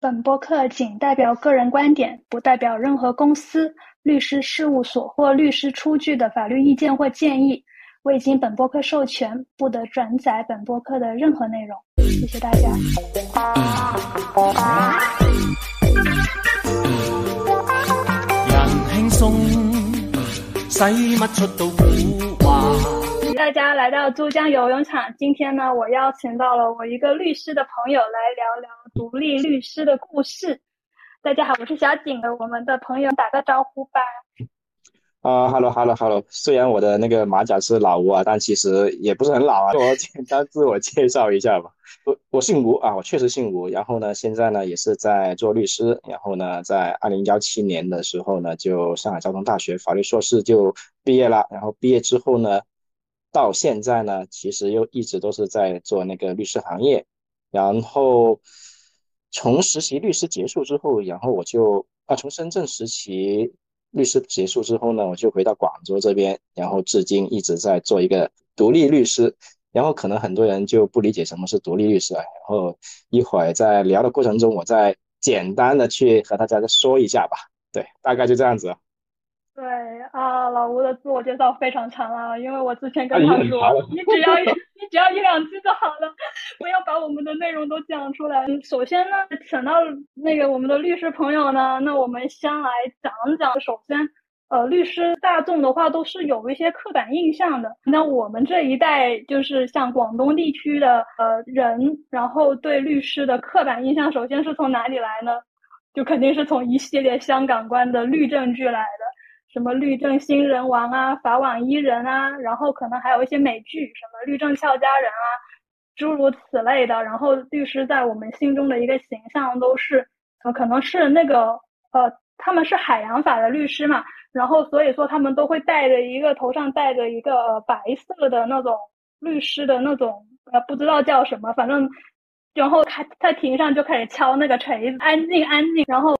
本播客仅代表个人观点，不代表任何公司、律师事务所或律师出具的法律意见或建议。未经本播客授权，不得转载本播客的任何内容。谢谢大家。人轻松，使乜出到古话？大家来到珠江游泳场。今天呢，我邀请到了我一个律师的朋友来聊聊独立律师的故事。大家好，我是小景，我们的朋友打个招呼吧。啊哈喽哈喽哈喽！虽然我的那个马甲是老吴啊，但其实也不是很老啊。我简单自我介绍一下吧。我我姓吴啊，我确实姓吴。然后呢，现在呢也是在做律师。然后呢，在二零幺七年的时候呢，就上海交通大学法律硕士就毕业了。然后毕业之后呢。到现在呢，其实又一直都是在做那个律师行业，然后从实习律师结束之后，然后我就啊从深圳实习律师结束之后呢，我就回到广州这边，然后至今一直在做一个独立律师。然后可能很多人就不理解什么是独立律师啊，然后一会儿在聊的过程中，我再简单的去和大家再说一下吧。对，大概就这样子。对啊，老吴的自我介绍非常长啊，因为我之前跟他说，你只要你只要一两句就好了，不要把我们的内容都讲出来。首先呢，请到那个我们的律师朋友呢，那我们先来讲讲。首先，呃，律师大众的话都是有一些刻板印象的。那我们这一代就是像广东地区的呃人，然后对律师的刻板印象，首先是从哪里来呢？就肯定是从一系列香港观的律政剧来的。什么律政新人王啊，法网伊人啊，然后可能还有一些美剧，什么律政俏佳人啊，诸如此类的。然后律师在我们心中的一个形象都是，呃，可能是那个，呃，他们是海洋法的律师嘛，然后所以说他们都会戴着一个头上戴着一个白色的那种律师的那种，呃，不知道叫什么，反正，然后开在庭上就开始敲那个锤子，安静安静，然后。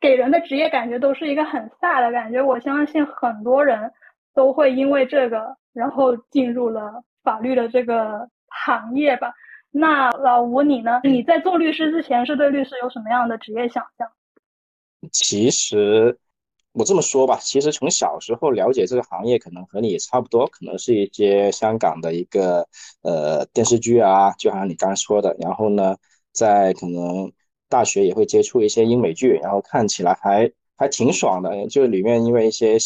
给人的职业感觉都是一个很飒的感觉，我相信很多人都会因为这个，然后进入了法律的这个行业吧。那老吴你呢？你在做律师之前是对律师有什么样的职业想象？其实我这么说吧，其实从小时候了解这个行业，可能和你也差不多，可能是一些香港的一个呃电视剧啊，就好像你刚才说的，然后呢，在可能。大学也会接触一些英美剧，然后看起来还还挺爽的。就是里面因为一些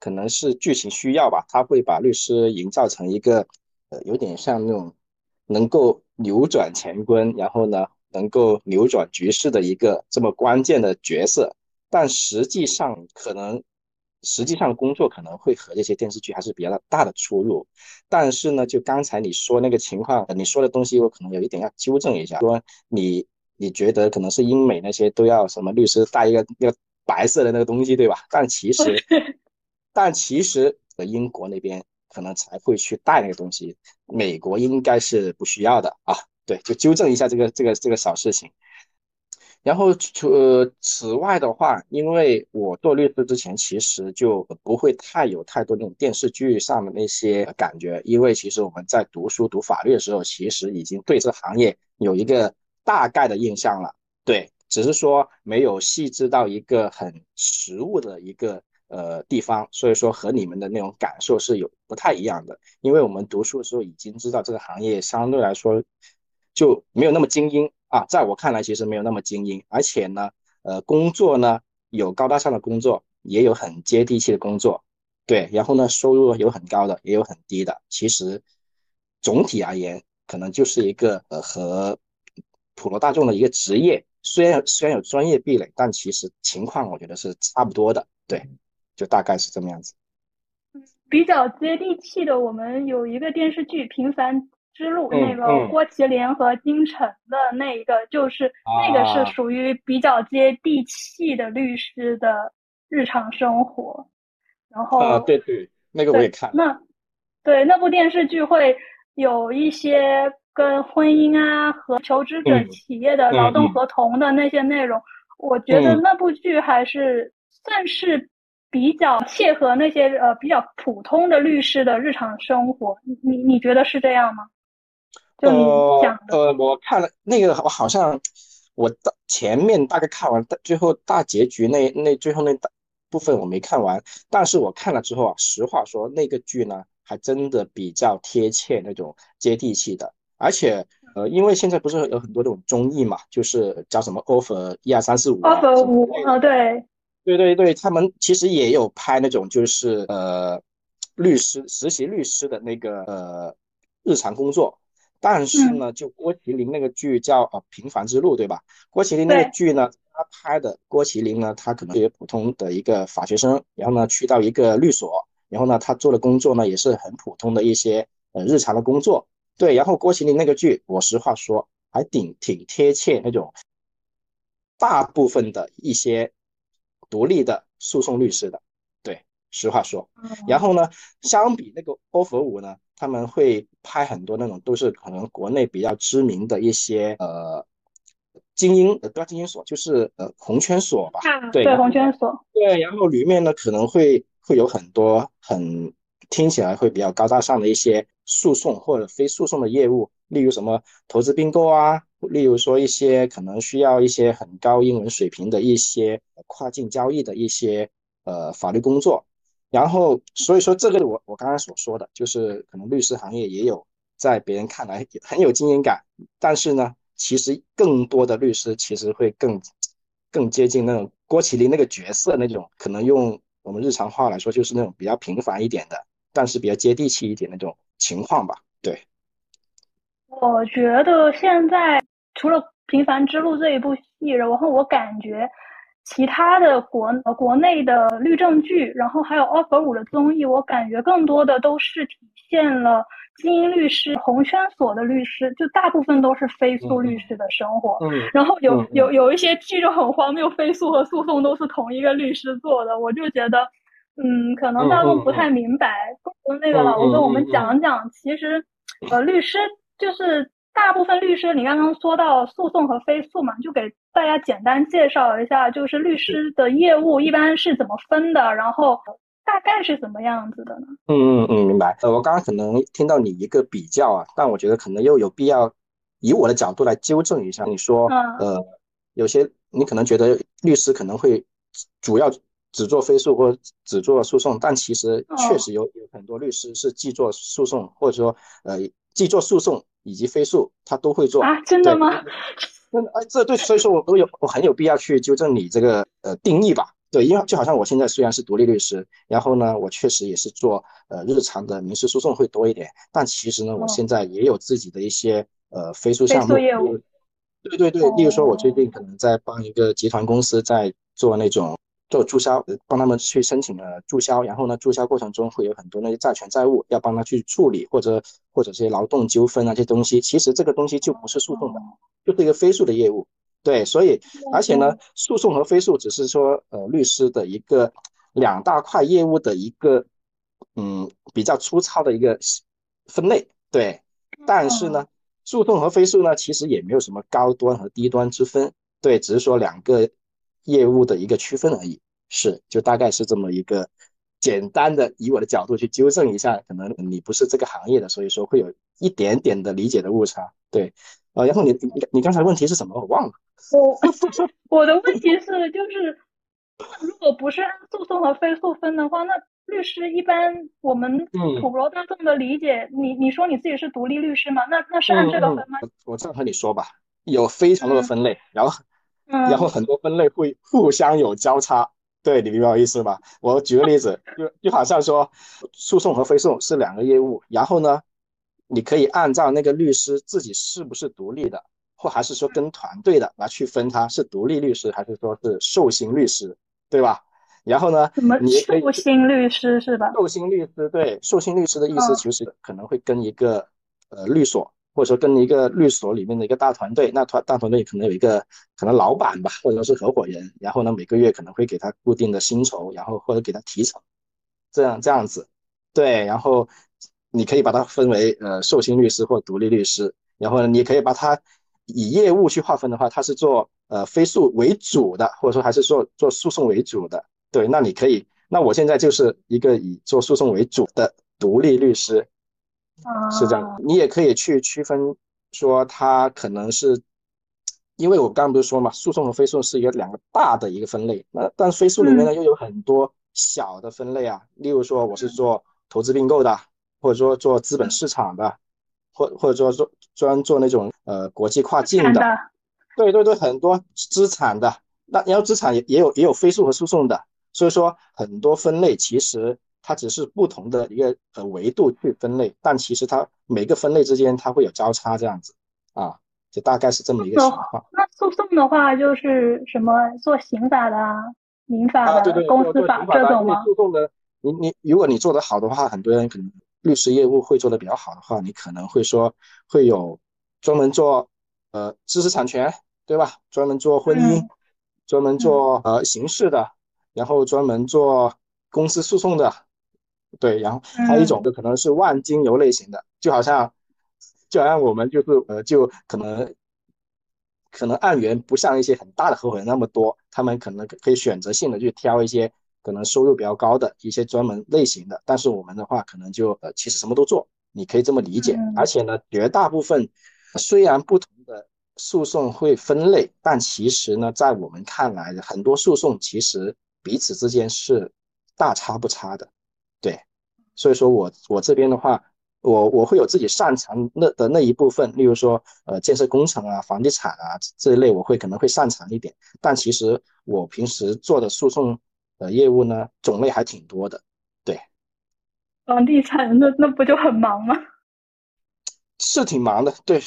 可能是剧情需要吧，他会把律师营造成一个呃有点像那种能够扭转乾坤，然后呢能够扭转局势的一个这么关键的角色。但实际上可能实际上工作可能会和这些电视剧还是比较大的出入。但是呢，就刚才你说那个情况，你说的东西我可能有一点要纠正一下，说你。你觉得可能是英美那些都要什么律师带一个那个白色的那个东西，对吧？但其实，但其实英国那边可能才会去带那个东西，美国应该是不需要的啊。对，就纠正一下这个这个这个小事情。然后除此外的话，因为我做律师之前，其实就不会太有太多那种电视剧上的那些感觉，因为其实我们在读书读法律的时候，其实已经对这行业有一个。大概的印象了，对，只是说没有细致到一个很实物的一个呃地方，所以说和你们的那种感受是有不太一样的。因为我们读书的时候已经知道这个行业相对来说就没有那么精英啊，在我看来其实没有那么精英，而且呢，呃，工作呢有高大上的工作，也有很接地气的工作，对，然后呢，收入有很高的，也有很低的。其实总体而言，可能就是一个呃和。普罗大众的一个职业，虽然虽然有专业壁垒，但其实情况我觉得是差不多的。对，就大概是这么样子。比较接地气的，我们有一个电视剧《平凡之路》，那个郭麒麟和金晨的那一个，就是那个是属于比较接地气的律师的日常生活。然后啊，对对，那个我也看。那对那部电视剧会有一些。跟婚姻啊和求职者企业的劳动合同的那些内容，我觉得那部剧还是算是比较切合那些呃比较普通的律师的日常生活。你你觉得是这样吗？就你讲的。呃，我看了那个，我好像我到前面大概看完，最后大结局那那最后那大部分我没看完，但是我看了之后啊，实话说那个剧呢，还真的比较贴切那种接地气的，而且呃，因为现在不是有很多这种综艺嘛，就是叫什么 offer 一二三四五 offer 五啊，对，对对对，他们其实也有拍那种就是呃律师实习律师的那个呃日常工作。但是呢，就郭麒麟那个剧叫呃《平凡之路》，对吧？郭麒麟那个剧呢，他拍的郭麒麟呢，他可能是普通的一个法学生，然后呢去到一个律所，然后呢他做的工作呢也是很普通的一些呃日常的工作。对，然后郭麒麟那个剧，我实话说还挺挺贴切那种大部分的一些独立的诉讼律师的。对，实话说。然后呢，相比那个 offer 五呢？他们会拍很多那种都是可能国内比较知名的一些呃精英呃不要精英所就是呃红圈所吧，对对红圈所对，然后里面呢可能会会有很多很听起来会比较高大上的一些诉讼或者非诉讼的业务，例如什么投资并购啊，例如说一些可能需要一些很高英文水平的一些跨境交易的一些呃法律工作。然后，所以说这个我我刚刚所说的，就是可能律师行业也有在别人看来很有经验感，但是呢，其实更多的律师其实会更更接近那种郭麒麟那个角色那种，可能用我们日常话来说，就是那种比较平凡一点的，但是比较接地气一点那种情况吧。对，我觉得现在除了《平凡之路》这一部戏，然后我感觉。其他的国呃国内的律政剧，然后还有 offer 五的综艺，我感觉更多的都是体现了精英律师、红圈所的律师，就大部分都是非诉律师的生活。嗯。然后有有有一些剧就很荒谬，非诉和诉讼都是同一个律师做的，我就觉得，嗯，可能大陆不太明白。那个老吴跟我们讲讲，其实，呃，律师就是。大部分律师，你刚刚说到诉讼和非诉嘛，就给大家简单介绍一下，就是律师的业务一般是怎么分的，然后大概是怎么样子的呢？嗯嗯嗯，明白。呃，我刚刚可能听到你一个比较啊，但我觉得可能又有必要以我的角度来纠正一下。你说，呃，有些你可能觉得律师可能会主要只做非诉或只做诉讼，但其实确实有有很多律师是既做诉讼或者说呃既做诉讼。以及非诉，他都会做啊？真的吗？真的哎，这对，所以说我都有，我很有必要去纠正你这个呃定义吧？对，因为就好像我现在虽然是独立律师，然后呢，我确实也是做呃日常的民事诉讼会多一点，但其实呢，我现在也有自己的一些呃飞速项目。对对对，例如说，我最近可能在帮一个集团公司在做那种。做注销，帮他们去申请了注销，然后呢，注销过程中会有很多那些债权债务要帮他去处理，或者或者这些劳动纠纷啊这些东西，其实这个东西就不是诉讼的，就是一个非诉的业务。对，所以而且呢，诉讼和非诉只是说呃律师的一个两大块业务的一个嗯比较粗糙的一个分类。对，但是呢，诉讼和非诉呢其实也没有什么高端和低端之分。对，只是说两个。业务的一个区分而已，是就大概是这么一个简单的，以我的角度去纠正一下，可能你不是这个行业的，所以说会有一点点的理解的误差。对，呃，然后你你你刚才问题是什么？我忘了。我 我的问题是，就是如果不是按诉讼和非诉分的话，那律师一般我们普罗大众的理解，你你说你自己是独立律师吗？那那是按这个分吗？我这样和你说吧，有非常多的分类，然后。然后很多分类会互相有交叉，对你明白我意思吧？我举个例子，就就好像说，诉讼和非诉是两个业务，然后呢，你可以按照那个律师自己是不是独立的，或还是说跟团队的来去分，他是独立律师还是说是受薪律师，对吧？然后呢，什么受薪律师是吧？受薪律师对，受薪律师的意思其实可能会跟一个呃律所。或者说跟一个律所里面的一个大团队，那团大团队可能有一个可能老板吧，或者说是合伙人，然后呢每个月可能会给他固定的薪酬，然后或者给他提成，这样这样子，对，然后你可以把它分为呃受薪律师或独立律师，然后呢你可以把它以业务去划分的话，他是做呃非诉为主的，或者说还是做做诉讼为主的，对，那你可以，那我现在就是一个以做诉讼为主的独立律师。是这样，你也可以去区分，说他可能是因为我刚刚不是说嘛，诉讼和非诉是一个两个大的一个分类，那但非诉里面呢又有很多小的分类啊，例如说我是做投资并购的，或者说做资本市场的，或或者说做专做那种呃国际跨境的，对对对，很多资产的，那然后资产也也有也有非诉和诉讼的，所以说很多分类其实它只是不同的一个呃维度去分类，但其实它每个分类之间它会有交叉这样子啊。就大概是这么一个情况。那诉讼的话，就是什么做刑法的、民法的、公司法这种吗？诉讼的，你你，如果你做得好的话，很多人可能律师业务会做得比较好的话，你可能会说会有专门做呃知识产权，对吧？专门做婚姻，专门做呃刑事的，然后专门做公司诉讼的，对，然后还有一种就可能是万金油类型的，就好像。就好像我们就是呃，就可能可能案源不像一些很大的合伙人那么多，他们可能可以选择性的去挑一些可能收入比较高的一些专门类型的。但是我们的话，可能就呃，其实什么都做，你可以这么理解。而且呢，绝大部分虽然不同的诉讼会分类，但其实呢，在我们看来，很多诉讼其实彼此之间是大差不差的。对，所以说我我这边的话。我我会有自己擅长那的那一部分，例如说，呃，建设工程啊、房地产啊这一类，我会可能会擅长一点。但其实我平时做的诉讼的业务呢，种类还挺多的。对，房地产那那不就很忙吗？是挺忙的。对，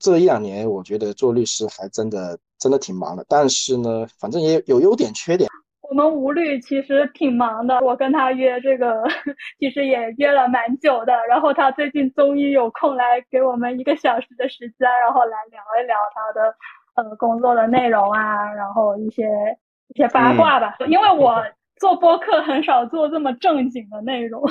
这一两年我觉得做律师还真的真的挺忙的。但是呢，反正也有优点缺点。我们吴律其实挺忙的，我跟他约这个，其实也约了蛮久的。然后他最近终于有空来给我们一个小时的时间，然后来聊一聊他的呃工作的内容啊，然后一些一些八卦吧。因为我做播客很少做这么正经的内容，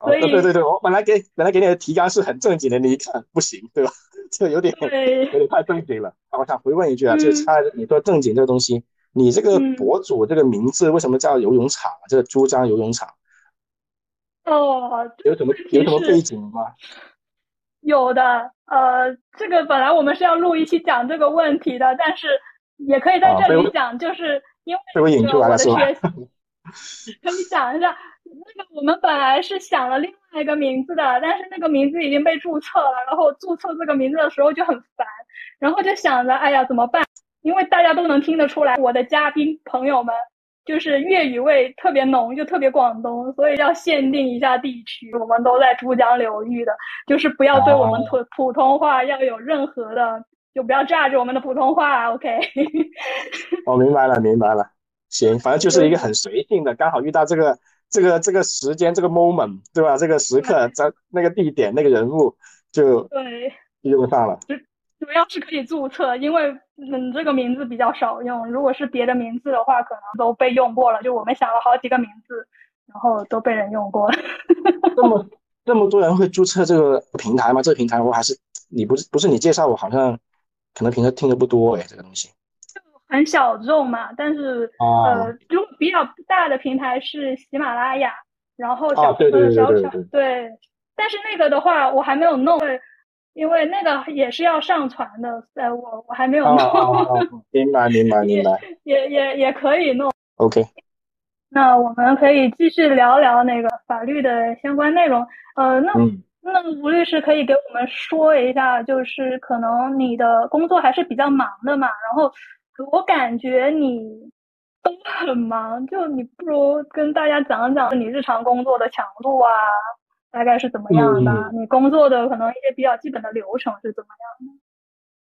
所以对对对，我本来给本来给你的提纲是很正经的，你一看不行，对吧？这有点有点太正经了。我想回问一句啊，就是他你说正经这个东西。你这个博主这个名字为什么叫游泳场？这个珠江游泳场哦，有什么有什么背景吗？有的，呃，这个本来我们是要录一期讲这个问题的，但是也可以在这里讲，就是因为被我引出来了是吧？可以讲一下，那个我们本来是想了另外一个名字的，但是那个名字已经被注册了，然后注册这个名字的时候就很烦，然后就想着，哎呀，怎么办？因为大家都能听得出来，我的嘉宾朋友们就是粤语味特别浓，就特别广东，所以要限定一下地区。我们都在珠江流域的，就是不要对我们普普通话要有任何的，就不要炸着我们的普通话。OK。我明白了，明白了。行，反正就是一个很随性的，刚好遇到这个这个这个时间这个 moment，对吧？这个时刻在那个地点那个人物就对用上了。主要是可以注册，因为嗯这个名字比较少用。如果是别的名字的话，可能都被用过了。就我们想了好几个名字，然后都被人用过了。这么 这么多人会注册这个平台吗？这个平台我还是你不是不是你介绍我，好像可能平时听的不多哎，这个东西就很小众嘛。但是呃，如果比较大的平台是喜马拉雅，然后小对，但是那个的话我还没有弄。因为那个也是要上传的，呃，我我还没有弄。明白，明白，明白。也也也可以弄。OK。那我们可以继续聊聊那个法律的相关内容。呃，那那吴律师可以给我们说一下，就是可能你的工作还是比较忙的嘛，然后我感觉你都很忙，就你不如跟大家讲讲你日常工作的强度啊。大概是怎么样的？你工作的可能一些比较基本的流程是怎么样的？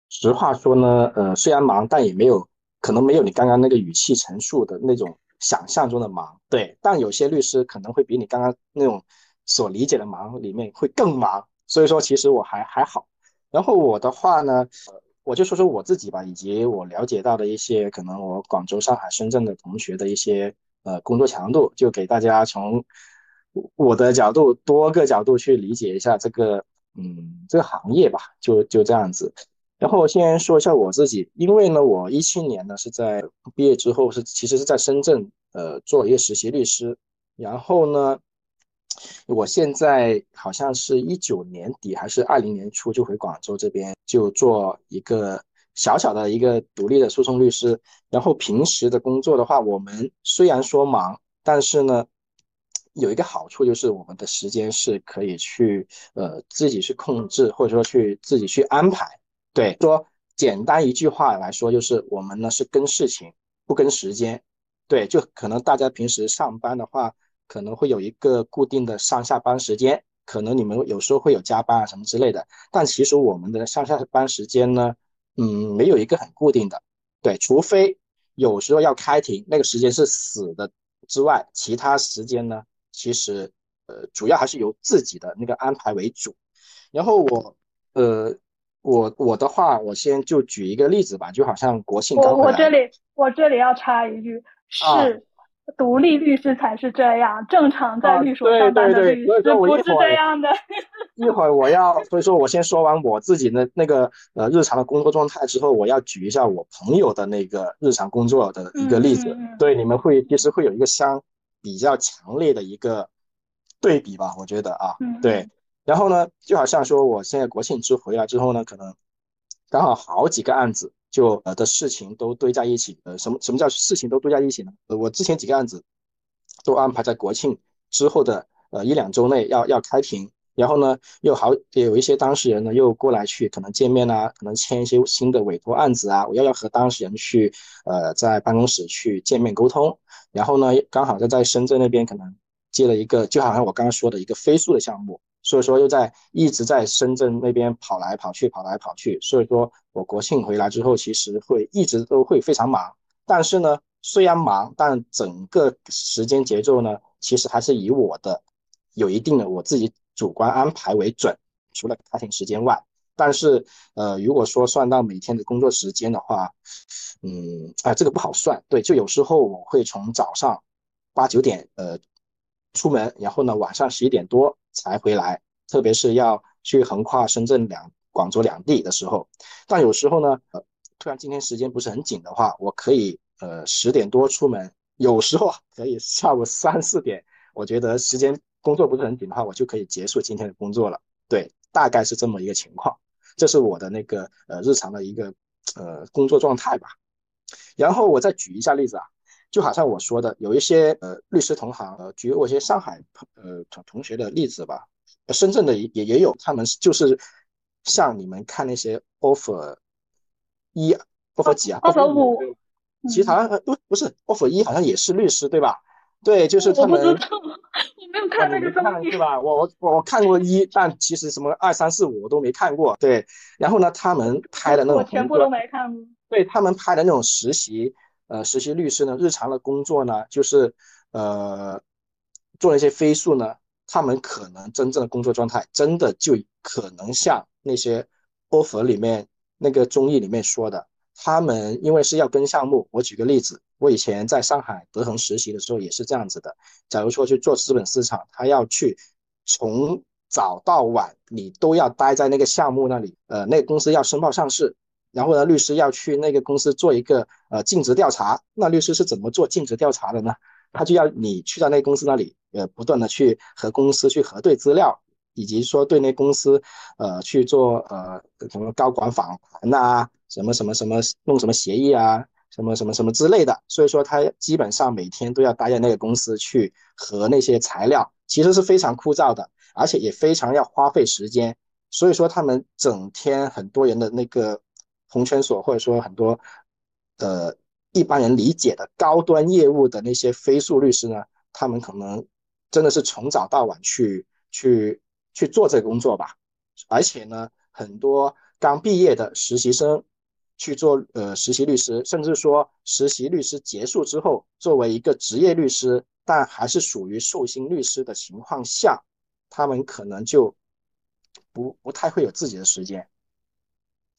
实话说呢，呃，虽然忙，但也没有可能没有你刚刚那个语气陈述的那种想象中的忙。对，但有些律师可能会比你刚刚那种所理解的忙里面会更忙。所以说，其实我还还好。然后我的话呢，我就说说我自己吧，以及我了解到的一些可能我广州、上海、深圳的同学的一些呃工作强度，就给大家从。我的角度，多个角度去理解一下这个，嗯，这个行业吧，就就这样子。然后先说一下我自己，因为呢，我一七年呢是在毕业之后是其实是在深圳，呃，做一个实习律师。然后呢，我现在好像是一九年底还是二零年初就回广州这边，就做一个小小的一个独立的诉讼律师，然后平时的工作的话，我们虽然说忙，但是呢，有一个好处就是我们的时间是可以去呃自己去控制，或者说去自己去安排。对，说简单一句话来说，就是我们呢是跟事情不跟时间。对，就可能大家平时上班的话，可能会有一个固定的上下班时间，可能你们有时候会有加班啊什么之类的，但其实我们的上下班时间呢。嗯，没有一个很固定的，对，除非有时候要开庭，那个时间是死的之外，其他时间呢，其实呃，主要还是由自己的那个安排为主。然后我，呃，我我的话，我先就举一个例子吧，就好像国庆刚我我这里我这里要插一句是。独立律师才是这样，正常在律所上班的律师不是这样的。一会儿我要，所以说我先说完我自己的那个呃日常的工作状态之后，我要举一下我朋友的那个日常工作的一个例子，对你们会其实会有一个相比较强烈的一个对比吧，我觉得啊，对。然后呢，就好像说我现在国庆之回来之后呢，可能刚好好几个案子。就呃的事情都堆在一起，呃，什么什么叫事情都堆在一起呢？呃，我之前几个案子都安排在国庆之后的呃一两周内要要开庭，然后呢又好有一些当事人呢又过来去可能见面啊，可能签一些新的委托案子啊，我要要和当事人去呃在办公室去见面沟通，然后呢刚好就在深圳那边可能接了一个就好像我刚刚说的一个飞速的项目。所以说又在一直在深圳那边跑来跑去，跑来跑去。所以说我国庆回来之后，其实会一直都会非常忙。但是呢，虽然忙，但整个时间节奏呢，其实还是以我的有一定的我自己主观安排为准。除了开庭时间外，但是呃，如果说算到每天的工作时间的话，嗯，啊，这个不好算。对，就有时候我会从早上八九点呃出门，然后呢晚上十一点多。才回来，特别是要去横跨深圳两广州两地的时候，但有时候呢，呃，突然今天时间不是很紧的话，我可以呃十点多出门，有时候可以下午三四点，我觉得时间工作不是很紧的话，我就可以结束今天的工作了。对，大概是这么一个情况，这是我的那个呃日常的一个呃工作状态吧。然后我再举一下例子啊。就好像我说的，有一些呃律师同行，呃举我一些上海呃同同学的例子吧，深圳的也也有，他们就是像你们看那些 offer 一 offer 几啊，offer 五，其他不不是 offer 一好像也是律师对吧？对，就是他们，你没有看那个综艺是吧？我我我看过一，但其实什么二三四五我都没看过。对，然后呢，他们拍的那种，我全部都没看过。对他们拍的那种实习。呃，实习律师呢，日常的工作呢，就是呃，做一些飞速呢，他们可能真正的工作状态，真的就可能像那些 offer 里面那个综艺里面说的，他们因为是要跟项目。我举个例子，我以前在上海德恒实习的时候也是这样子的。假如说去做资本市场，他要去从早到晚，你都要待在那个项目那里，呃，那个公司要申报上市。然后呢，律师要去那个公司做一个呃尽职调查。那律师是怎么做尽职调查的呢？他就要你去到那公司那里，呃，不断的去和公司去核对资料，以及说对那公司呃去做呃什么高管访谈呐，什么什么什么弄什么协议啊，什么什么什么之类的。所以说他基本上每天都要待在那个公司去和那些材料，其实是非常枯燥的，而且也非常要花费时间。所以说他们整天很多人的那个。红圈所或者说很多，呃，一般人理解的高端业务的那些非诉律师呢，他们可能真的是从早到晚去去去做这个工作吧。而且呢，很多刚毕业的实习生去做呃实习律师，甚至说实习律师结束之后，作为一个职业律师，但还是属于寿星律师的情况下，他们可能就不不太会有自己的时间，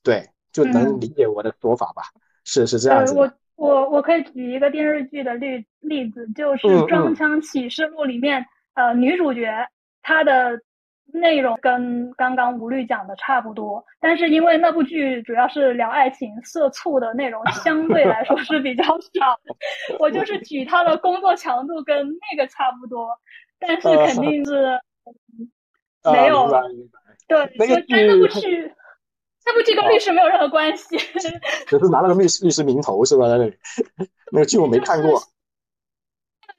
对。就能理解我的说法吧？是是这样子。我我我可以举一个电视剧的例例子，就是《装腔启示录》里面，呃，女主角她的内容跟刚刚吴律讲的差不多，但是因为那部剧主要是聊爱情、色醋的内容，相对来说是比较少。我就是举他的工作强度跟那个差不多，但是肯定是 没有。对，就那部剧。那部剧跟律师没有任何关系，只是拿了个律师律师名头是吧？在那里，那个剧我没看过。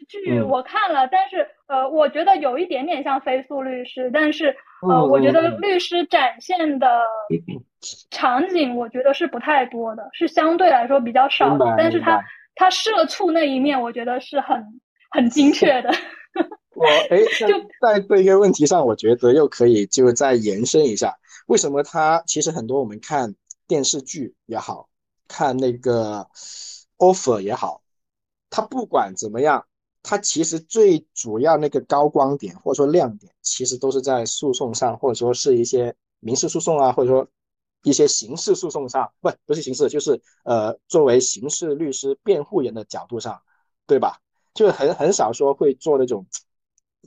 剧我看了，但是呃，我觉得有一点点像《飞速律师》，但是呃，我觉得律师展现的场景，我觉得是不太多的，是相对来说比较少的。但是他他社畜那一面，我觉得是很很精确的。我哎，就在这个问题上，我觉得又可以就再延伸一下，为什么他其实很多我们看电视剧也好看那个 offer 也好，他不管怎么样。它其实最主要那个高光点或者说亮点，其实都是在诉讼上，或者说是一些民事诉讼啊，或者说一些刑事诉讼上，不不是刑事，就是呃作为刑事律师辩护人的角度上，对吧？就很很少说会做那种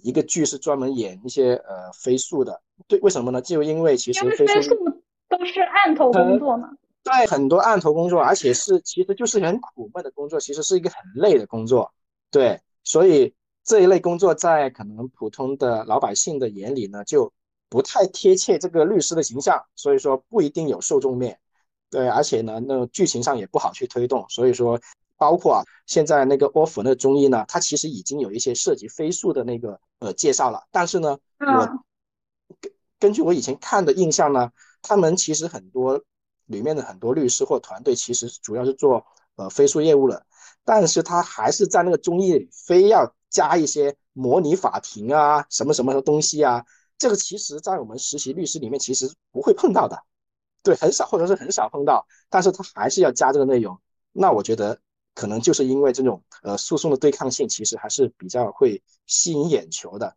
一个剧是专门演一些呃非诉的，对，为什么呢？就因为其实非诉都是案头工作嘛，对，很多案头工作，而且是其实就是很苦闷的工作，其实是一个很累的工作，对。所以这一类工作在可能普通的老百姓的眼里呢，就不太贴切这个律师的形象，所以说不一定有受众面。对，而且呢，那剧情上也不好去推动。所以说，包括啊，现在那个 offer 那个综艺呢，它其实已经有一些涉及飞速的那个呃介绍了。但是呢，我根根据我以前看的印象呢，他们其实很多里面的很多律师或团队其实主要是做呃飞速业务的。但是他还是在那个综艺里非要加一些模拟法庭啊，什么什么的东西啊，这个其实在我们实习律师里面其实不会碰到的，对，很少或者是很少碰到，但是他还是要加这个内容。那我觉得可能就是因为这种呃诉讼的对抗性其实还是比较会吸引眼球的，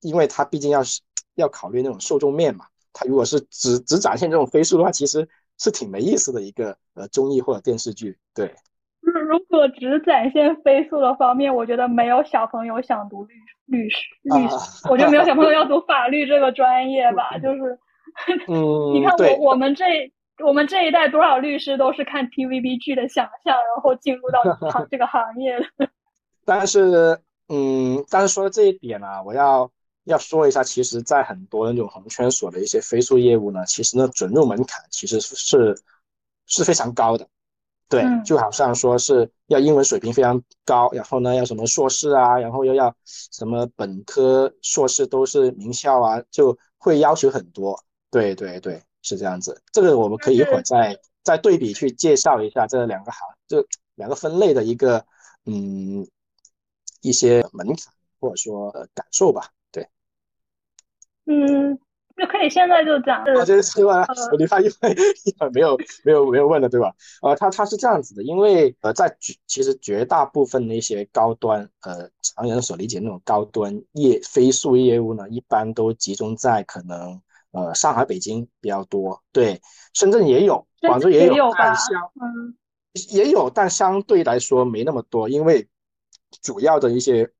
因为他毕竟要是要考虑那种受众面嘛，他如果是只只展现这种飞速的话，其实是挺没意思的一个呃综艺或者电视剧，对。如果只展现飞速的方面，我觉得没有小朋友想读律律师律师，我觉得没有小朋友要读 法律这个专业吧。就是，你看我我们这我们这一代多少律师都是看 TVB 剧的想象，然后进入到行 这个行业的。但是，嗯，但是说到这一点呢，我要要说一下，其实，在很多那种红圈所的一些飞速业务呢，其实呢，准入门槛其实是是非常高的。对，就好像说是要英文水平非常高，然后呢要什么硕士啊，然后又要什么本科、硕士都是名校啊，就会要求很多。对对对，是这样子。这个我们可以一会儿再再对比去介绍一下这两个行，就两个分类的一个嗯一些门槛或者说感受吧。对，嗯。就可以现在就讲，啊，这是吧？我对他因为没有没有没有问的，对吧？呃，他他是这样子的，因为呃，在其实绝大部分的一些高端呃常人所理解那种高端业飞速业务呢，一般都集中在可能呃上海、北京比较多，对，深圳也有，广州也有，但相嗯也有，但相对来说没那么多，因为主要的一些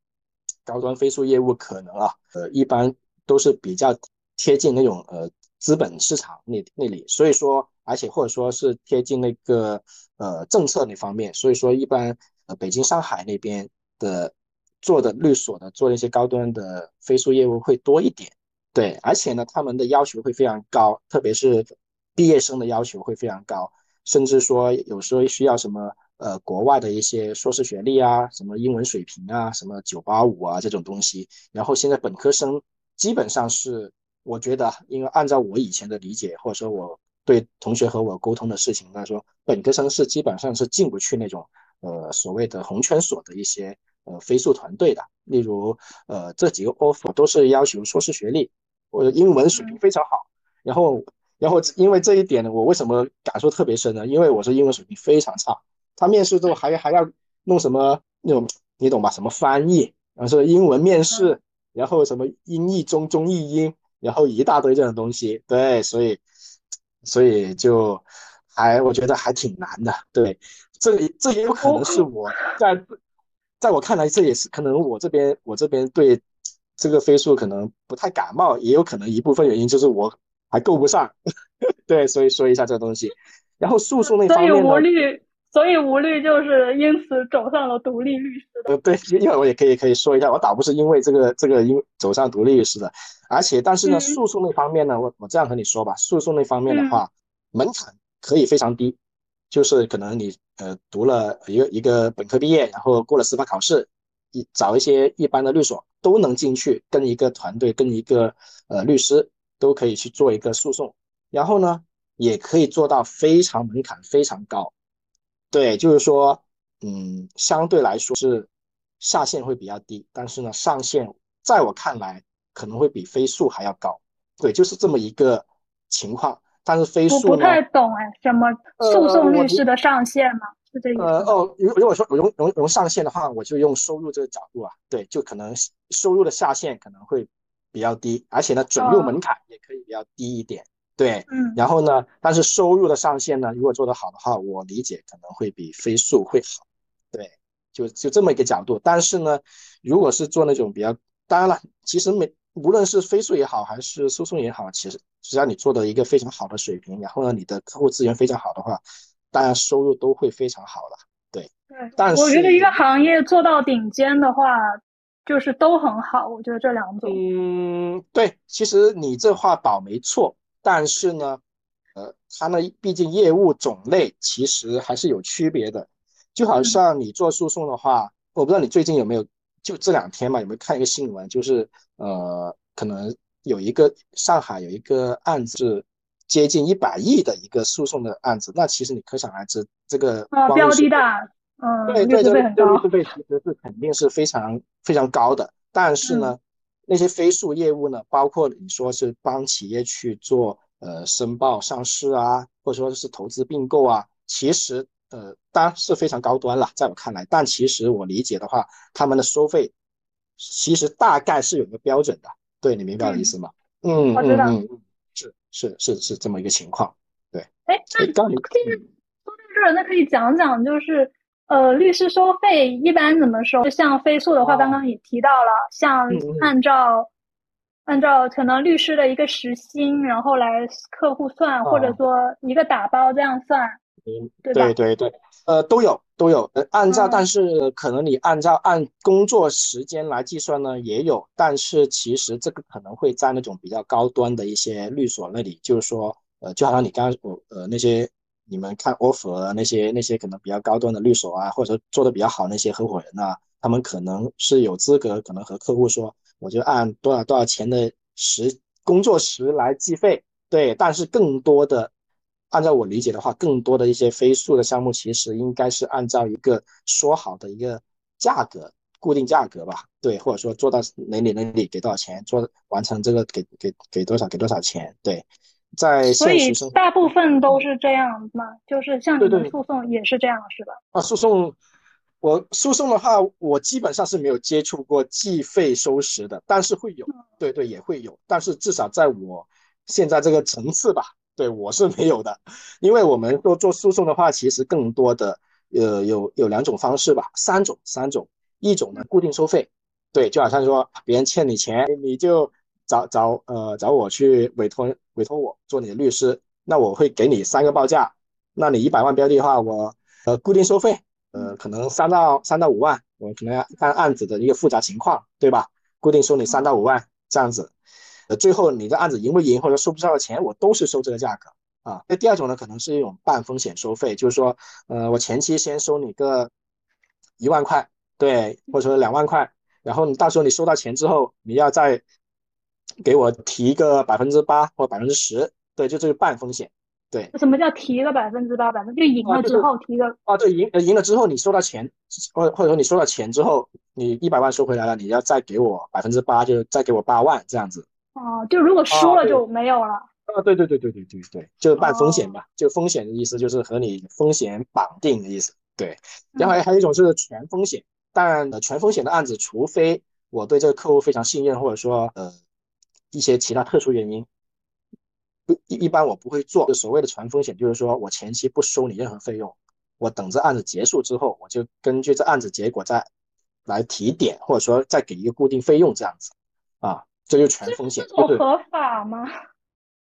高端飞速业务可能啊，呃，一般都是比较。贴近那种呃资本市场那那里，所以说，而且或者说是贴近那个呃政策那方面，所以说一般呃北京、上海那边的做的律所的做一些高端的飞速业务会多一点，对，而且呢他们的要求会非常高，特别是毕业生的要求会非常高，甚至说有时候需要什么呃国外的一些硕士学历啊，什么英文水平啊，什么九八五啊这种东西，然后现在本科生基本上是。我觉得，因为按照我以前的理解，或者说我对同学和我沟通的事情来说，本科生是基本上是进不去那种呃所谓的红圈所的一些呃飞速团队的。例如，呃这几个 offer 都是要求硕士学历或者英文水平非常好。然后，然后因为这一点呢，我为什么感受特别深呢？因为我是英文水平非常差，他面试之后还还要弄什么那种你懂吧？什么翻译，然后是英文面试，然后什么英译中，中译英。然后一大堆这种东西，对，所以，所以就还我觉得还挺难的，对，这这也有可能是我在，在我看来，这也是可能我这边我这边对这个飞速可能不太感冒，也有可能一部分原因就是我还够不上，对，所以说一下这个东西，然后诉讼那方面呢。所以吴律就是因此走上了独立律师的。呃，对，因为我也可以可以说一下，我倒不是因为这个这个因走上独立律师的，而且但是呢，诉讼那方面呢，我我这样和你说吧，诉讼那方面的话，门槛可以非常低，就是可能你呃读了一个一个本科毕业，然后过了司法考试，一找一些一般的律所都能进去，跟一个团队跟一个呃律师都可以去做一个诉讼，然后呢也可以做到非常门槛非常高，对，就是说嗯相对来说是下限会比较低，但是呢上限在我看来可能会比飞速还要高，对，就是这么一个情况。但是飞速我不太懂哎，什么诉讼律师的上限吗？是这意思？呃哦，如如果说用用用上限的话，我就用收入这个角度啊，对，就可能收入的下限可能会比较低，而且呢，准入门槛也可以比较低一点，对，嗯，然后呢，但是收入的上限呢，如果做得好的话，我理解可能会比飞速会好，对，就就这么一个角度。但是呢，如果是做那种比较，当然了，其实每无论是飞速也好，还是诉讼也好，其实只要你做的一个非常好的水平，然后呢，你的客户资源非常好的话，当然收入都会非常好了。对，对。但是我觉得一个行业做到顶尖的话，就是都很好。我觉得这两种。嗯，对，其实你这话倒没错，但是呢，呃，它呢，毕竟业务种类其实还是有区别的。就好像你做诉讼的话，我不知道你最近有没有。就这两天嘛，有没有看一个新闻？就是呃，可能有一个上海有一个案子是接近一百亿的一个诉讼的案子。那其实你可想而知，这个标的大，嗯，对对，这个律师费其实是肯定是非常非常高的。但是呢，那些非诉业务呢，包括你说是帮企业去做呃申报上市啊，或者说是投资并购啊，其实。呃，当然是非常高端了，在我看来，但其实我理解的话，他们的收费其实大概是有一个标准的，对你明白我的意思吗？嗯，我知道，是是是是这么一个情况，对。哎，那刚你说到这儿，那可以讲讲，就是呃，律师收费一般怎么收？就像飞速的话，刚刚也提到了，像按照按照可能律师的一个时薪，然后来客户算，或者说一个打包这样算。对对对，呃，都有都有，呃，按照，但是可能你按照按工作时间来计算呢，也有，但是其实这个可能会在那种比较高端的一些律所那里，就是说，呃，就好像你刚刚我呃那些你们看 offer 那些那些可能比较高端的律所啊，或者说做的比较好那些合伙人啊，他们可能是有资格，可能和客户说，我就按多少多少钱的时工作时来计费，对，但是更多的。按照我理解的话，更多的一些飞速的项目，其实应该是按照一个说好的一个价格，固定价格吧，对，或者说做到哪里哪里给多少钱，做完成这个给给给多少给多少钱，对，在现实生活大部分都是这样嘛？就是像你们诉讼也是这样是吧？啊，诉讼我诉讼的话，我基本上是没有接触过计费收时的，但是会有，对对也会有，但是至少在我现在这个层次吧。对，我是没有的，因为我们做做诉讼的话，其实更多的呃有有两种方式吧，三种三种，一种呢固定收费，对，就好像说别人欠你钱，你就找找呃找我去委托委托我做你的律师，那我会给你三个报价，那你一百万标的的话，我呃固定收费，呃可能三到三到五万，我可能要看案子的一个复杂情况，对吧？固定收你三到五万这样子。呃，最后你的案子赢不赢，或者收不收到钱，我都是收这个价格啊。那第二种呢，可能是一种半风险收费，就是说，呃，我前期先收你个一万块，对，或者说两万块，然后你到时候你收到钱之后，你要再给我提个百分之八或百分之十，对，就这个半风险，对。什么叫提个百分之八？百分就赢了之后提个？啊，对，赢赢了之后你收到钱，或或者说你收到钱之后，你一百万收回来了，你要再给我百分之八，就再给我八万这样子。哦，就如果输了就没有了。啊，对对对对对对对，就是半风险吧，就风险的意思就是和你风险绑定的意思。对，然后还还有一种是全风险，当然全风险的案子，除非我对这个客户非常信任，或者说呃一些其他特殊原因，不一一般我不会做。就所谓的全风险，就是说我前期不收你任何费用，我等这案子结束之后，我就根据这案子结果再来提点，或者说再给一个固定费用这样子啊。这就全风险，这合法吗？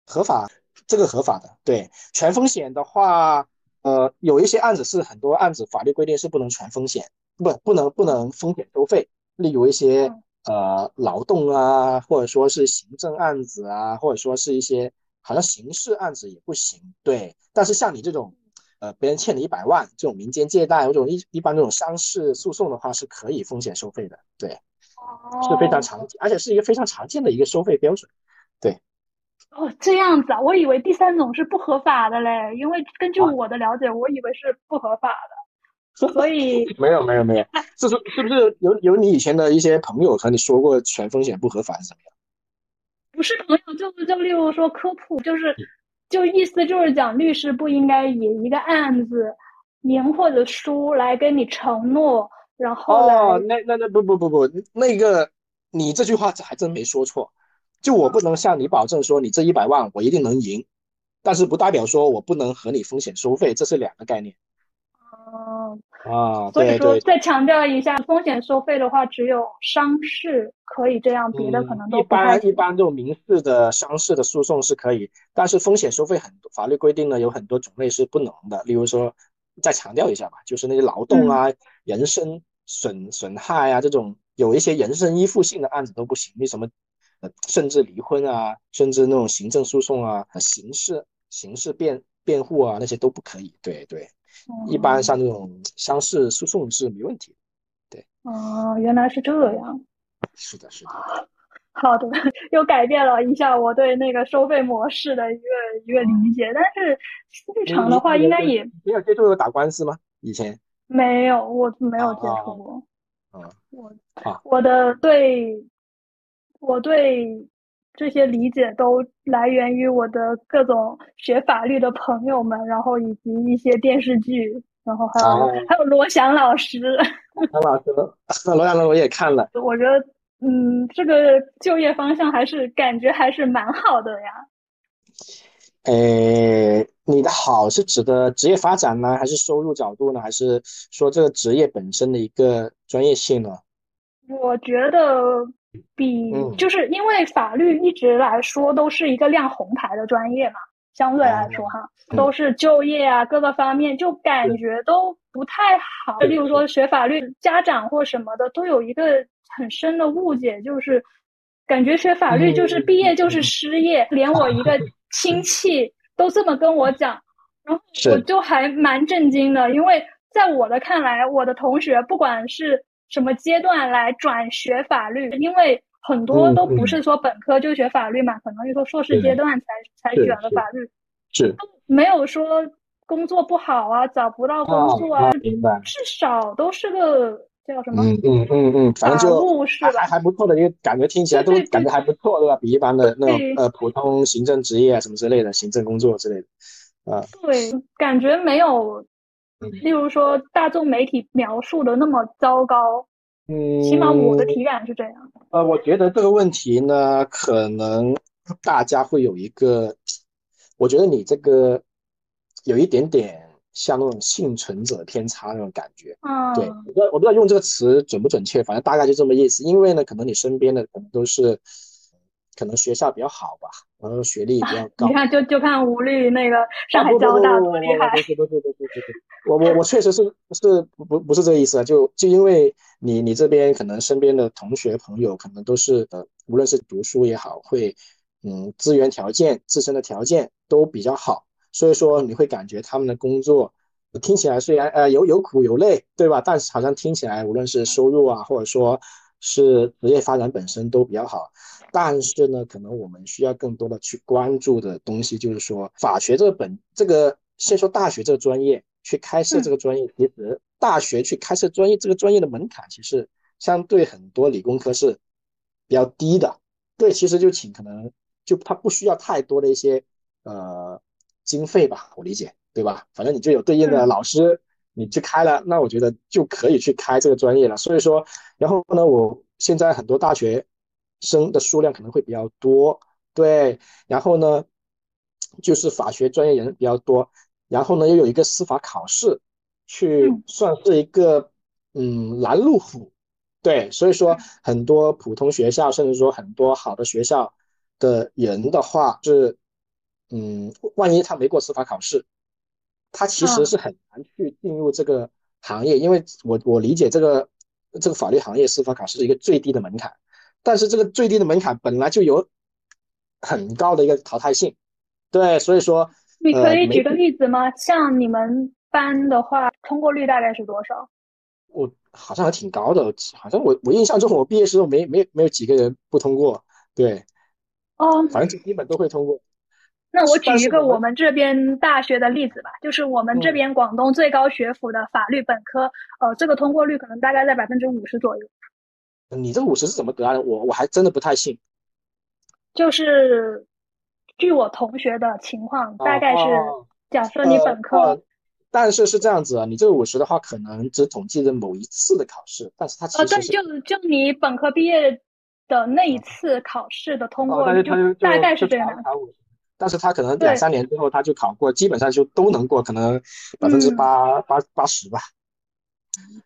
合法，这个合法的。对，全风险的话，呃，有一些案子是很多案子法律规定是不能全风险，不，不能不能风险收费。例如一些呃劳动啊，或者说是行政案子啊，或者说是一些好像刑事案子也不行。对，但是像你这种，呃，别人欠你一百万这种民间借贷，这种一一般这种商事诉讼的话，是可以风险收费的。对，是非常常见，而且是一个非常常见的一个收费标准。对。哦，这样子啊，我以为第三种是不合法的嘞，因为根据我的了解，我以为是不合法的，所以 没有没有没有，是是是不是有有你以前的一些朋友和你说过全风险不合法是怎么样？不是朋友，就就例如说科普，就是就意思就是讲律师不应该以一个案子赢或者输来跟你承诺，然后哦，那那那不不不不，那个你这句话还真没说错。就我不能向你保证说你这一百万我一定能赢，但是不代表说我不能和你风险收费，这是两个概念。哦啊，所以说再强调一下，风险收费的话，只有商事可以这样，别的可能都一般一般这种民事的商事的诉讼是可以，但是风险收费很多法律规定呢有很多种类是不能的。例如说，再强调一下吧，就是那些劳动啊、人身损损害啊这种有一些人身依附性的案子都不行。为什么？呃，甚至离婚啊，甚至那种行政诉讼啊、刑事刑事辩辩护啊，那些都不可以。对对，一般像这种商事诉讼是没问题。对。哦，原来是这样。是的，是的。好的，又改变了一下我对那个收费模式的一个一个理解。但是日常的话，应该也没有接触过打官司吗？以前没有，我没有接触过。嗯，我我的对。我对这些理解都来源于我的各种学法律的朋友们，然后以及一些电视剧，然后还有还有罗翔老师。罗翔老师，罗翔老师我也看了。我觉得，嗯，这个就业方向还是感觉还是蛮好的呀。诶，你的好是指的职业发展呢，还是收入角度呢，还是说这个职业本身的一个专业性呢？我觉得。比就是因为法律一直来说都是一个亮红牌的专业嘛，相对来说哈，都是就业啊各个方面就感觉都不太好。例如说学法律，家长或什么的都有一个很深的误解，就是感觉学法律就是毕业就是失业。连我一个亲戚都这么跟我讲，然后我就还蛮震惊的，因为在我的看来，我的同学不管是。什么阶段来转学法律？因为很多都不是说本科就学法律嘛，可能就说硕士阶段才才选了法律，是没有说工作不好啊，找不到工作啊，明白？至少都是个叫什么？嗯嗯嗯嗯，反正就还还不错的，一个感觉听起来都感觉还不错，对吧？比一般的那种呃普通行政职业啊什么之类的行政工作之类的，啊，对，感觉没有。例如说，大众媒体描述的那么糟糕，嗯，起码我的体感是这样。呃，我觉得这个问题呢，可能大家会有一个，我觉得你这个有一点点像那种幸存者偏差那种感觉。嗯，对，我不知道我不知道用这个词准不准确，反正大概就这么意思。因为呢，可能你身边的可能都是。可能学校比较好吧，然后学历比较 高。你看，就就看吴律那个上海交大多厉害。我我我确实是是不不是这个意思啊，就就因为你你这边可能身边的同学朋友可能都是呃，无论是读书也好，会嗯资源条件自身的条件都比较好，所以说你会感觉他们的工作听起来虽然呃有有苦有累，对吧？但是好像听起来无论是收入啊，或者说是职业发展本身都比较好。但是呢，可能我们需要更多的去关注的东西，就是说法学这个本这个，先说大学这个专业去开设这个专业，其实大学去开设专业这个专业的门槛，其实相对很多理工科是比较低的。对，其实就请可能就他不需要太多的一些呃经费吧，我理解，对吧？反正你就有对应的老师，你去开了，那我觉得就可以去开这个专业了。所以说，然后呢，我现在很多大学。生的数量可能会比较多，对，然后呢，就是法学专业人比较多，然后呢又有一个司法考试，去算是一个嗯拦路虎，对，所以说很多普通学校，甚至说很多好的学校的人的话是，嗯，万一他没过司法考试，他其实是很难去进入这个行业，因为我我理解这个这个法律行业司法考试是一个最低的门槛。但是这个最低的门槛本来就有很高的一个淘汰性，对，所以说你可以举个例子吗？像你们班的话，通过率大概是多少？我好像还挺高的，好像我我印象中我毕业时候没没没有几个人不通过，对，哦，反正基本都会通过。那我举一个我们这边大学的例子吧，就是我们这边广东最高学府的法律本科，呃，这个通过率可能大概在百分之五十左右。你这个五十是怎么得来的？我我还真的不太信。就是据我同学的情况，大概是假设你本科，但是是这样子啊，你这个五十的话，可能只统计了某一次的考试，但是它其实对，就就你本科毕业的那一次考试的通过率，就大概是这样。但是他可能两三年之后他就考过，基本上就都能过，可能百分之八八八十吧。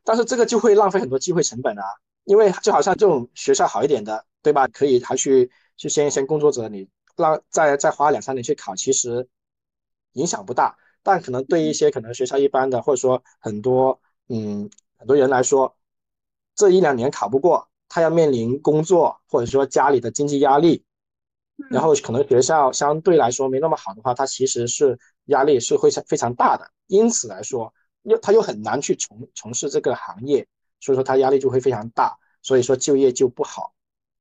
但是这个就会浪费很多机会成本啊，因为就好像这种学校好一点的，对吧？可以还去去先先工作者，你让再再花两三年去考，其实影响不大。但可能对一些可能学校一般的，或者说很多嗯很多人来说，这一两年考不过，他要面临工作或者说家里的经济压力。然后可能学校相对来说没那么好的话，他其实是压力是会非常大的，因此来说又他又很难去从从事这个行业，所以说他压力就会非常大，所以说就业就不好。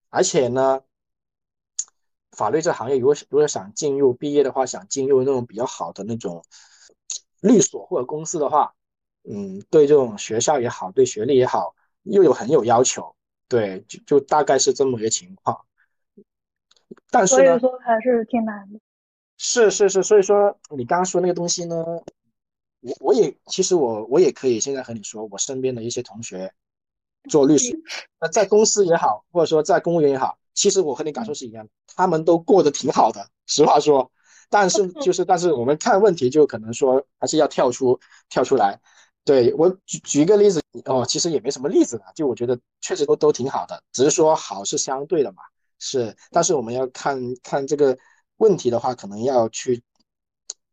而且呢，法律这行业如果如果想进入毕业的话，想进入那种比较好的那种律所或者公司的话，嗯，对这种学校也好，对学历也好，又有很有要求，对，就就大概是这么一个情况。但是呢，所以说还是挺难的。是是是，所以说你刚刚说那个东西呢，我我也其实我我也可以现在和你说，我身边的一些同学做律师，那在公司也好，或者说在公务员也好，其实我和你感受是一样的，他们都过得挺好的。实话说，但是 就是但是我们看问题就可能说还是要跳出跳出来。对我举举一个例子哦，其实也没什么例子的，就我觉得确实都都挺好的，只是说好是相对的嘛。是，但是我们要看看这个问题的话，可能要去，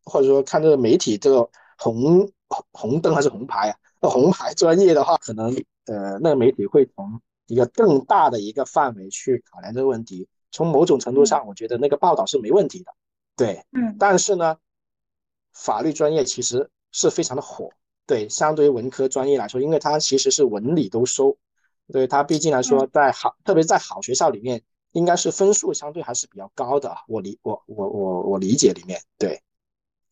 或者说看这个媒体这个红红灯还是红牌啊？那红牌专业的话，可能呃，那个媒体会从一个更大的一个范围去考量这个问题。从某种程度上，我觉得那个报道是没问题的，对，嗯。但是呢，法律专业其实是非常的火，对，相对于文科专业来说，因为它其实是文理都收，对它毕竟来说，在好，特别在好学校里面。应该是分数相对还是比较高的，我理我我我我理解里面对。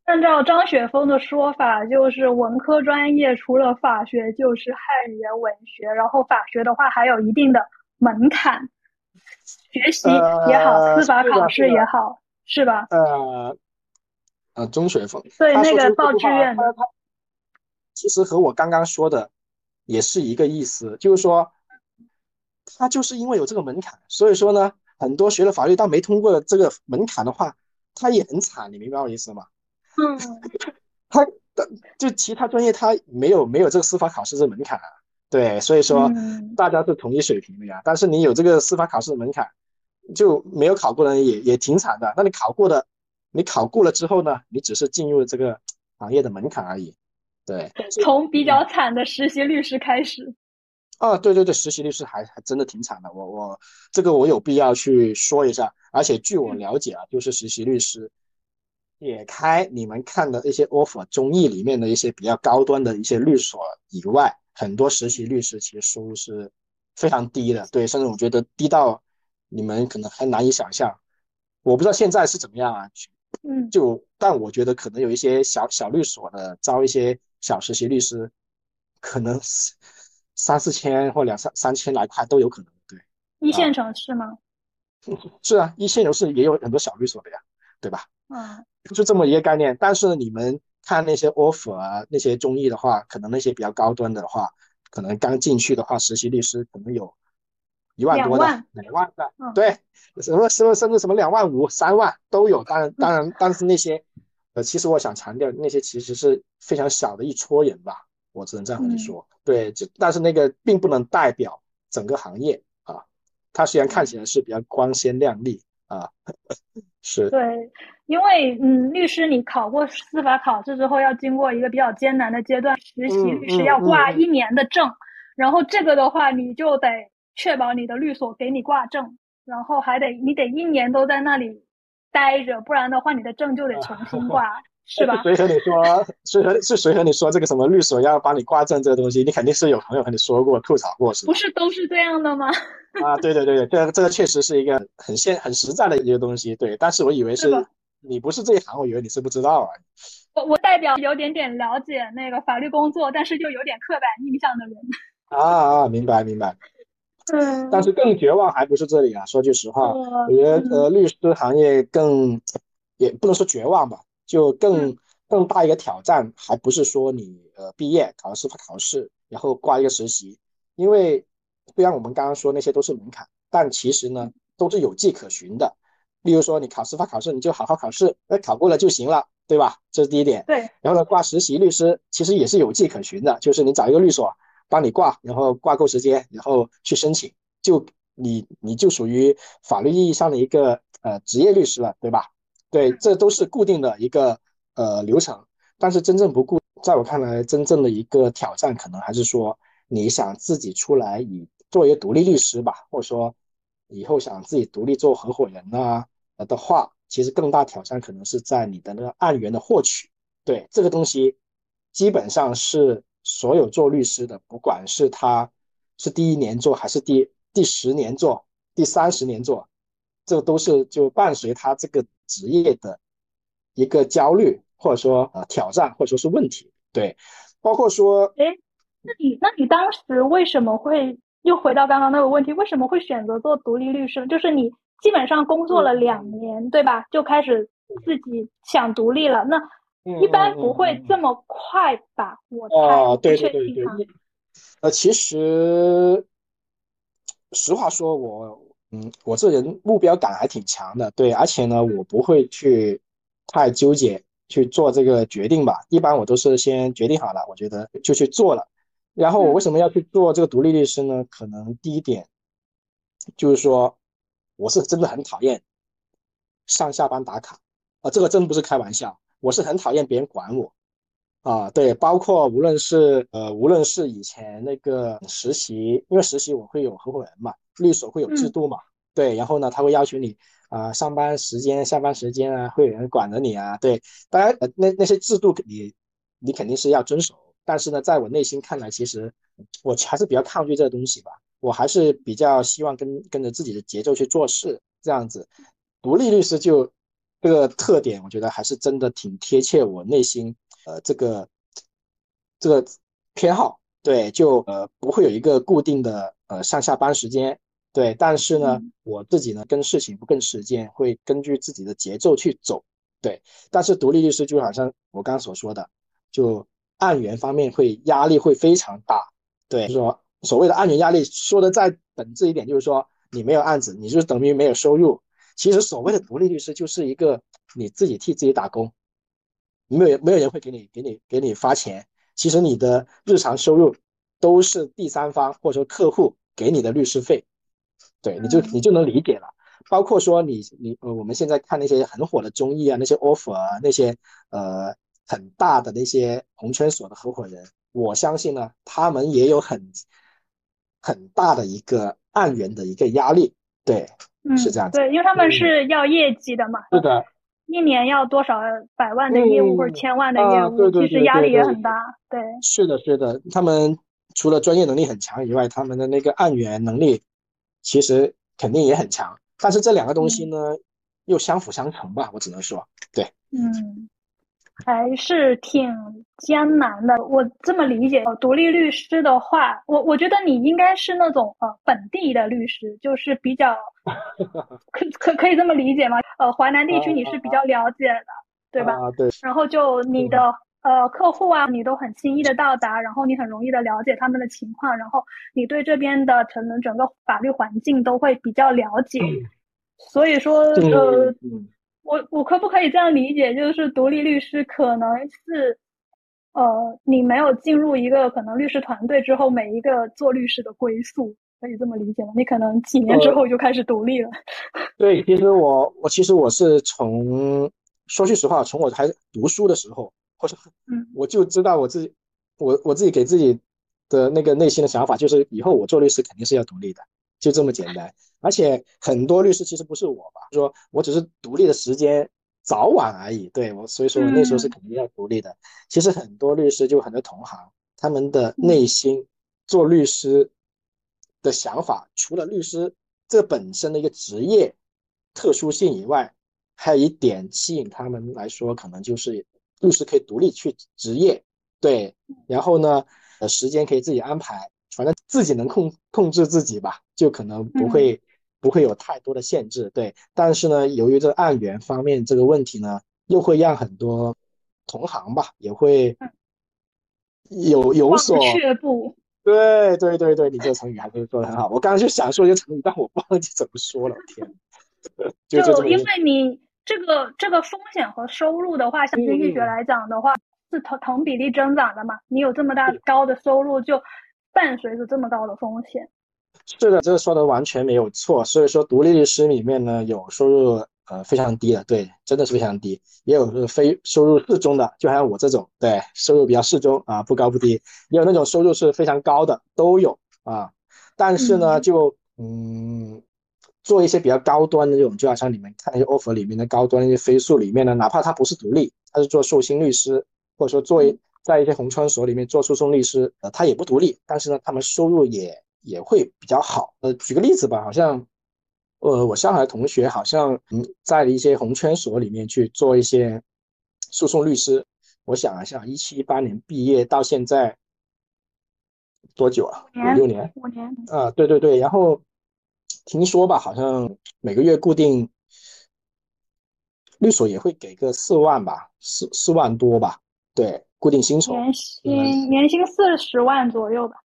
按照张雪峰的说法，就是文科专业除了法学就是汉语言文学，然后法学的话还有一定的门槛，学习也好，司法考试也好，是吧？呃呃，钟雪峰对那个报志愿，其实和我刚刚说的也是一个意思，就是说。他就是因为有这个门槛，所以说呢，很多学了法律但没通过这个门槛的话，他也很惨，你明白我意思吗？嗯，他就其他专业他没有没有这个司法考试这门槛，对，所以说大家是同一水平的呀。但是你有这个司法考试的门槛，就没有考过的人也也挺惨的。那你考过的，你考过了之后呢，你只是进入了这个行业的门槛而已。对，从比较惨的实习律师开始。啊，对对对，实习律师还还真的挺惨的。我我这个我有必要去说一下。而且据我了解啊，就是实习律师，撇开你们看的一些 offer 综艺里面的一些比较高端的一些律所以外，很多实习律师其实收入是非常低的。对，甚至我觉得低到你们可能还难以想象。我不知道现在是怎么样啊？嗯，就但我觉得可能有一些小小律所的招一些小实习律师，可能是。三四千或两三三千来块都有可能，对。一线城市吗？是啊，一线城市也有很多小律所的呀，对吧？嗯，就这么一个概念。但是你们看那些 offer 啊，那些综艺的话，可能那些比较高端的话，可能刚进去的话，实习律师可能有一万多的，两万的，对，什么什么甚至什么两万五、三万都有。当然，当然，但是那些，呃，其实我想强调，那些其实是非常小的一撮人吧。我只能这样和你说，对，就但是那个并不能代表整个行业啊。它虽然看起来是比较光鲜亮丽啊，是。对，因为嗯，律师你考过司法考试之后，要经过一个比较艰难的阶段，实习律师要挂一年的证，然后这个的话，你就得确保你的律所给你挂证，然后还得你得一年都在那里待着，不然的话你的证就得重新挂，是吧？谁和你说？谁和是谁和你说这个什么律所要帮你挂证这个东西？你肯定是有朋友和你说过、吐槽过，是不是都是这样的吗？啊，对对对对，这个这个确实是一个很现很实在的一个东西。对，但是我以为是你不是这一行，我以为你是不知道啊。我我代表有点点了解那个法律工作，但是又有点刻板印象的人。啊啊，明白明白。嗯。但是更绝望还不是这里啊！说句实话，我觉得呃，律师行业更也不能说绝望吧，就更更大一个挑战，还不是说你呃毕业考司法考试，然后挂一个实习，因为虽然我们刚刚说那些都是门槛，但其实呢都是有迹可循的。例如说你考司法考试，你就好好考试，那考过了就行了，对吧？这是第一点。对。然后呢，挂实习律师其实也是有迹可循的，就是你找一个律所。帮你挂，然后挂够时间，然后去申请，就你你就属于法律意义上的一个呃职业律师了，对吧？对，这都是固定的一个呃流程。但是真正不固，在我看来，真正的一个挑战可能还是说，你想自己出来以作为一个独立律师吧，或者说以后想自己独立做合伙人啊的话，其实更大挑战可能是在你的那个案源的获取。对这个东西，基本上是。所有做律师的，不管是他是第一年做还是第第十年做、第三十年做，这都是就伴随他这个职业的一个焦虑，或者说呃挑战，或者说是问题。对，包括说，哎，那你那你当时为什么会又回到刚刚那个问题？为什么会选择做独立律师？就是你基本上工作了两年，对吧？就开始自己想独立了。那一般不会这么快吧？我哦，对对对对，呃，其实实话说，我嗯，我这人目标感还挺强的，对，而且呢，我不会去太纠结去做这个决定吧。一般我都是先决定好了，我觉得就去做了。然后我为什么要去做这个独立律师呢？可能第一点就是说，我是真的很讨厌上下班打卡啊，这个真不是开玩笑。我是很讨厌别人管我，啊，对，包括无论是呃，无论是以前那个实习，因为实习我会有合伙人嘛，律所会有制度嘛，对，然后呢，他会要求你啊，上班时间、下班时间啊，会有人管着你啊，对，当然呃，那那些制度你你肯定是要遵守，但是呢，在我内心看来，其实我还是比较抗拒这个东西吧，我还是比较希望跟跟着自己的节奏去做事，这样子，独立律师就。这个特点，我觉得还是真的挺贴切我内心，呃，这个这个偏好，对，就呃不会有一个固定的呃上下班时间，对，但是呢，我自己呢跟事情不跟时间，会根据自己的节奏去走，对，但是独立律师就好像我刚刚所说的，就案源方面会压力会非常大，对，就是说所谓的案源压力，说的再本质一点，就是说你没有案子，你就等于没有收入。其实所谓的独立律师就是一个你自己替自己打工，没有没有人会给你给你给你发钱。其实你的日常收入都是第三方或者说客户给你的律师费，对，你就你就能理解了。包括说你你呃我们现在看那些很火的综艺啊，那些 offer 啊，那些呃很大的那些红圈所的合伙人，我相信呢，他们也有很很大的一个案源的一个压力，对。嗯，是这样子。对，因为他们是要业绩的嘛。是的。一年要多少百万的业务或者千万的业务，其实压力也很大。对。是的，是的。他们除了专业能力很强以外，他们的那个案源能力其实肯定也很强。但是这两个东西呢，又相辅相成吧，我只能说，对。嗯。还是挺艰难的。我这么理解，独立律师的话，我我觉得你应该是那种呃本地的律师，就是比较 可可可以这么理解吗？呃，华南地区你是比较了解的，对吧？啊，对。然后就你的呃客户啊，你都很轻易的到达，然后你很容易的了解他们的情况，然后你对这边的可能整个法律环境都会比较了解，所以说呃。我我可不可以这样理解，就是独立律师可能是，呃，你没有进入一个可能律师团队之后，每一个做律师的归宿，可以这么理解吗？你可能几年之后就开始独立了。对，其实我我其实我是从说句实话，从我还读书的时候，或者嗯，我就知道我自己，我我自己给自己的那个内心的想法就是，以后我做律师肯定是要独立的。就这么简单。而且很多律师其实不是我吧，说我只是独立的时间早晚而已。对我，所以说我那时候是肯定要独立的。其实很多律师就很多同行，他们的内心做律师的想法，除了律师这本身的一个职业特殊性以外，还有一点吸引他们来说，可能就是律师可以独立去职业，对，然后呢，呃，时间可以自己安排，反正自己能控控制自己吧，就可能不会。不会有太多的限制，对。但是呢，由于这案源方面这个问题呢，又会让很多同行吧，也会有有所却步。对对对对，你这个成语还是说的很好。我刚刚就想说一个成语，但我忘记怎么说了。天，就因为你这个这个风险和收入的话，像经济学来讲的话，是同同比例增长的嘛。你有这么大高的收入，就伴随着这么高的风险。是的，这个说的完全没有错。所以说，独立律师里面呢，有收入呃非常低的，对，真的是非常低；也有是非收入适中的，就好像我这种，对，收入比较适中啊，不高不低；也有那种收入是非常高的，都有啊。但是呢，就嗯，做一些比较高端的这种，就好像你们看一些 offer 里面的高端一些飞速里面呢，哪怕他不是独立，他是做寿星律师，或者说做在一些红圈所里面做诉讼律师，呃，他也不独立，但是呢，他们收入也。也会比较好。呃，举个例子吧，好像，呃，我上海同学好像嗯，在一些红圈所里面去做一些诉讼律师。我想一下，一七一八年毕业到现在多久啊？五六年。五年。啊，对对对。然后听说吧，好像每个月固定律所也会给个四万吧，四四万多吧。对，固定薪酬。年薪年薪四十万左右吧。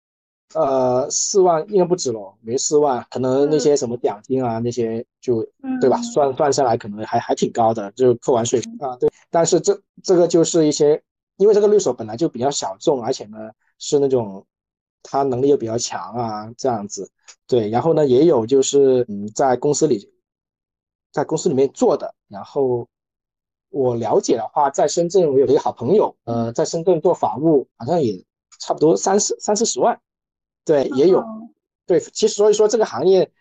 呃，四万应该不止咯，没四万，可能那些什么奖金啊，那些就对吧？算算下来可能还还挺高的，就扣完税啊，对。但是这这个就是一些，因为这个律所本来就比较小众，而且呢是那种他能力又比较强啊，这样子，对。然后呢也有就是嗯，在公司里，在公司里面做的。然后我了解的话，在深圳我有一个好朋友，呃，在深圳做法务，好像也差不多三四三四十万。对，也有，对，其实所以说这个行业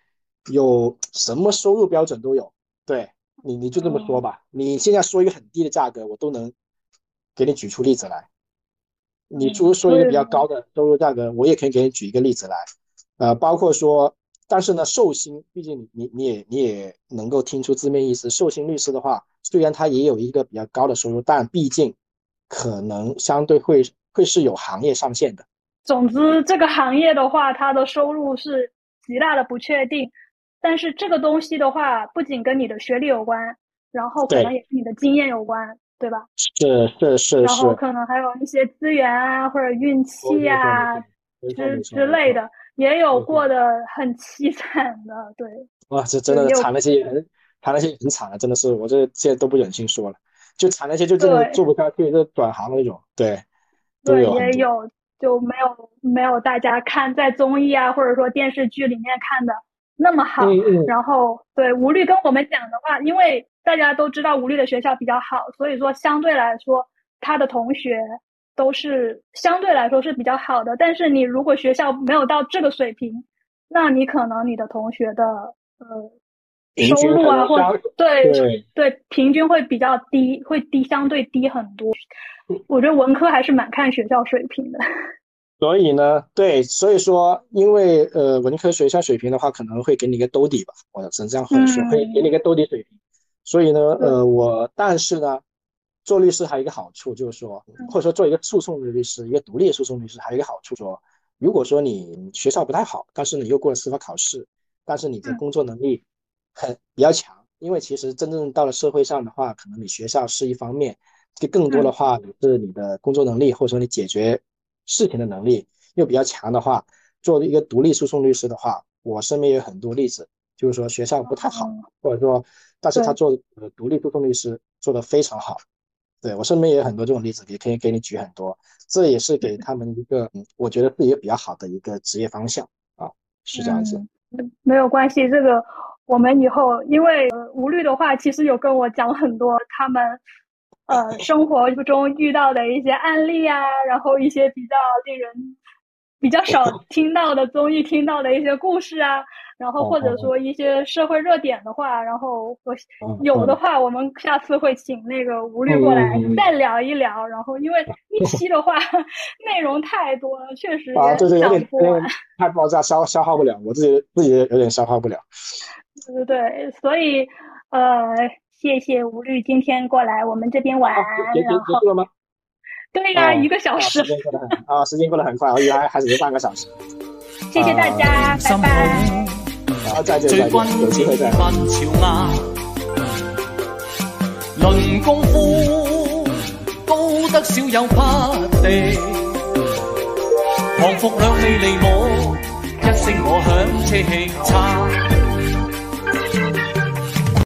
有什么收入标准都有，对你你就这么说吧，你现在说一个很低的价格，我都能给你举出例子来。你如说一个比较高的收入价格，我也可以给你举一个例子来。呃，包括说，但是呢，寿星，毕竟你你你也你也能够听出字面意思，寿星律师的话，虽然他也有一个比较高的收入，但毕竟可能相对会会是有行业上限的。总之，这个行业的话，它的收入是极大的不确定。但是这个东西的话，不仅跟你的学历有关，然后可能也跟你的经验有关，对吧？是是是。然后可能还有一些资源啊，或者运气啊之之类的，也有过得很凄惨的，对。哇，这真的惨那些人，惨那些很惨的，真的是我这现在都不忍心说了，就惨那些就真的做不下去，就转行那种，对。对，也有。就没有没有大家看在综艺啊，或者说电视剧里面看的那么好。然后对吴律跟我们讲的话，因为大家都知道吴律的学校比较好，所以说相对来说他的同学都是相对来说是比较好的。但是你如果学校没有到这个水平，那你可能你的同学的呃收入啊，或对对。平均会比较低，会低相对低很多。我觉得文科还是蛮看学校水平的，所以呢，对，所以说，因为呃，文科学校水平的话，可能会给你一个兜底吧，我只能这样说，会给你一个兜底水平。所以呢，呃，我但是呢，做律师还有一个好处就是说，或者说做一个诉讼的律师，一个独立的诉讼律师，还有一个好处说，如果说你学校不太好，但是你又过了司法考试，但是你的工作能力很比较强，因为其实真正到了社会上的话，可能你学校是一方面。就更多的话，是你的工作能力，或者说你解决事情的能力又比较强的话，作为一个独立诉讼律师的话，我身边有很多例子，就是说学校不太好，或者说，但是他做呃独立诉讼律师做得非常好。对我身边也有很多这种例子，也可以给你举很多。这也是给他们一个，嗯，我觉得是一个比较好的一个职业方向啊，是这样子。没有关系，这个我们以后因为吴律的话，其实有跟我讲很多他们。呃，生活中遇到的一些案例啊，然后一些比较令人比较少听到的综艺听到的一些故事啊，然后或者说一些社会热点的话，然后我有的话，我们下次会请那个吴律过来再聊一聊。然后因为 一期的话内容太多了，确实啊，对对，有点有点太爆炸，消消耗不了，我自己自己有点消耗不了。对对对，所以呃，谢谢吴律今天过来我们这边玩。结结结束了吗？对呀，一个小时。啊，时间过得很快，我以为还还只是半个小时。谢谢大家，拜拜。好，再见，再见，有机会再。论功夫，高得少有匹敌。降服两你离我，一声我响，车气差。